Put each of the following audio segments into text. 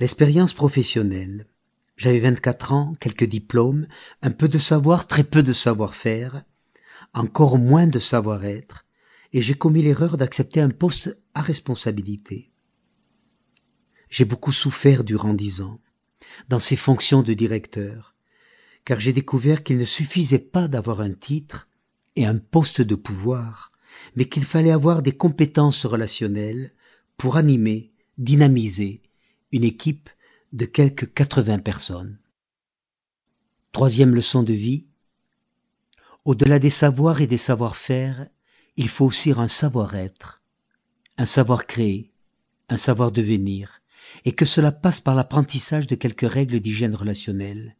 L'expérience professionnelle. J'avais 24 ans, quelques diplômes, un peu de savoir, très peu de savoir-faire, encore moins de savoir-être, et j'ai commis l'erreur d'accepter un poste à responsabilité. J'ai beaucoup souffert durant dix ans, dans ces fonctions de directeur, car j'ai découvert qu'il ne suffisait pas d'avoir un titre et un poste de pouvoir, mais qu'il fallait avoir des compétences relationnelles pour animer, dynamiser une équipe de quelques 80 personnes. Troisième leçon de vie. Au-delà des savoirs et des savoir-faire, il faut aussi un savoir-être, un savoir créer, un savoir devenir, et que cela passe par l'apprentissage de quelques règles d'hygiène relationnelle.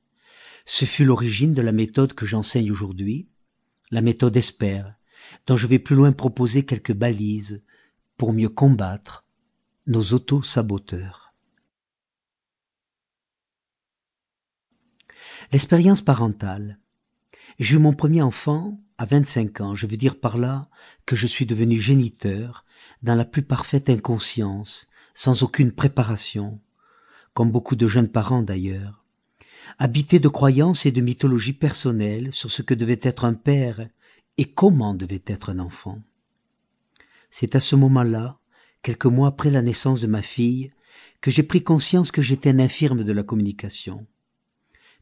Ce fut l'origine de la méthode que j'enseigne aujourd'hui, la méthode ESPER, dont je vais plus loin proposer quelques balises pour mieux combattre nos auto-saboteurs. L'expérience parentale. J'ai eu mon premier enfant à 25 ans. Je veux dire par là que je suis devenu géniteur dans la plus parfaite inconscience, sans aucune préparation, comme beaucoup de jeunes parents d'ailleurs, habité de croyances et de mythologies personnelles sur ce que devait être un père et comment devait être un enfant. C'est à ce moment-là, quelques mois après la naissance de ma fille, que j'ai pris conscience que j'étais un infirme de la communication,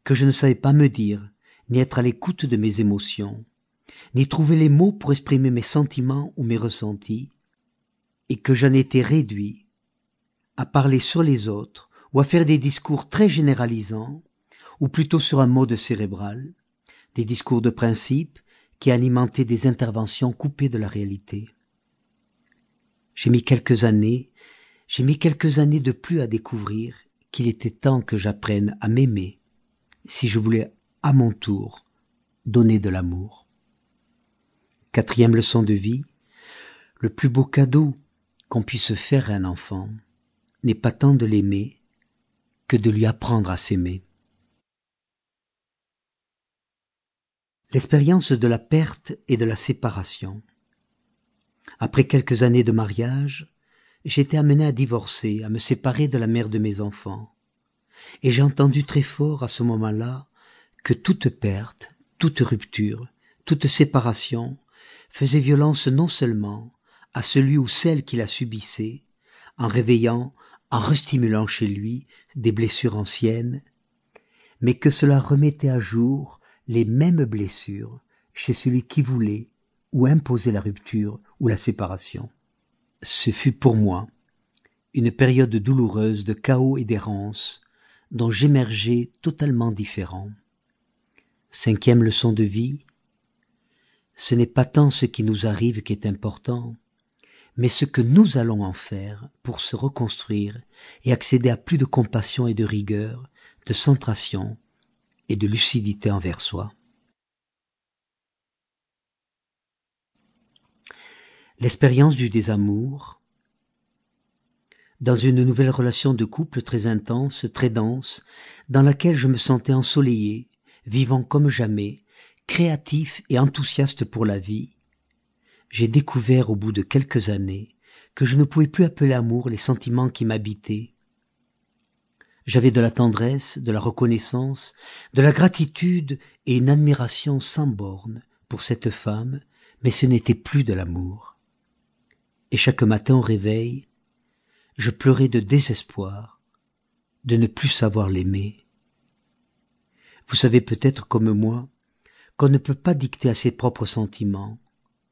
que je ne savais pas me dire, ni être à l'écoute de mes émotions, ni trouver les mots pour exprimer mes sentiments ou mes ressentis, et que j'en étais réduit à parler sur les autres ou à faire des discours très généralisants, ou plutôt sur un mode cérébral, des discours de principe qui alimentaient des interventions coupées de la réalité. J'ai mis quelques années, j'ai mis quelques années de plus à découvrir qu'il était temps que j'apprenne à m'aimer si je voulais à mon tour donner de l'amour. Quatrième leçon de vie, le plus beau cadeau qu'on puisse faire à un enfant n'est pas tant de l'aimer que de lui apprendre à s'aimer. L'expérience de la perte et de la séparation. Après quelques années de mariage, j'étais amené à divorcer, à me séparer de la mère de mes enfants. Et j'ai entendu très fort à ce moment-là que toute perte, toute rupture, toute séparation faisait violence non seulement à celui ou celle qui la subissait, en réveillant, en restimulant chez lui des blessures anciennes, mais que cela remettait à jour les mêmes blessures chez celui qui voulait ou imposait la rupture ou la séparation. Ce fut pour moi une période douloureuse de chaos et d'errance dont j'émergeais totalement différent. Cinquième leçon de vie, ce n'est pas tant ce qui nous arrive qui est important, mais ce que nous allons en faire pour se reconstruire et accéder à plus de compassion et de rigueur, de centration et de lucidité envers soi. L'expérience du désamour, dans une nouvelle relation de couple très intense, très dense, dans laquelle je me sentais ensoleillé, vivant comme jamais, créatif et enthousiaste pour la vie, j'ai découvert au bout de quelques années que je ne pouvais plus appeler amour les sentiments qui m'habitaient, j'avais de la tendresse, de la reconnaissance, de la gratitude et une admiration sans borne pour cette femme, mais ce n'était plus de l'amour. Et chaque matin au réveil, je pleurais de désespoir de ne plus savoir l'aimer. Vous savez peut-être comme moi qu'on ne peut pas dicter à ses propres sentiments,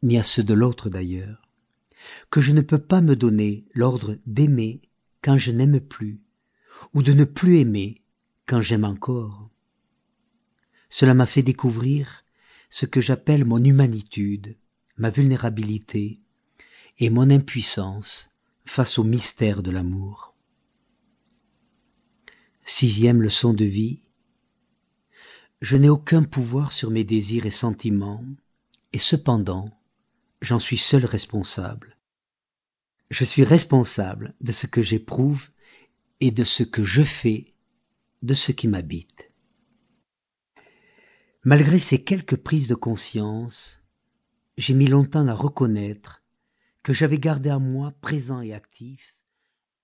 ni à ceux de l'autre d'ailleurs, que je ne peux pas me donner l'ordre d'aimer quand je n'aime plus, ou de ne plus aimer quand j'aime encore. Cela m'a fait découvrir ce que j'appelle mon humanitude, ma vulnérabilité et mon impuissance face au mystère de l'amour. Sixième leçon de vie. Je n'ai aucun pouvoir sur mes désirs et sentiments, et cependant, j'en suis seul responsable. Je suis responsable de ce que j'éprouve et de ce que je fais de ce qui m'habite. Malgré ces quelques prises de conscience, j'ai mis longtemps à reconnaître que j'avais gardé à moi présent et actif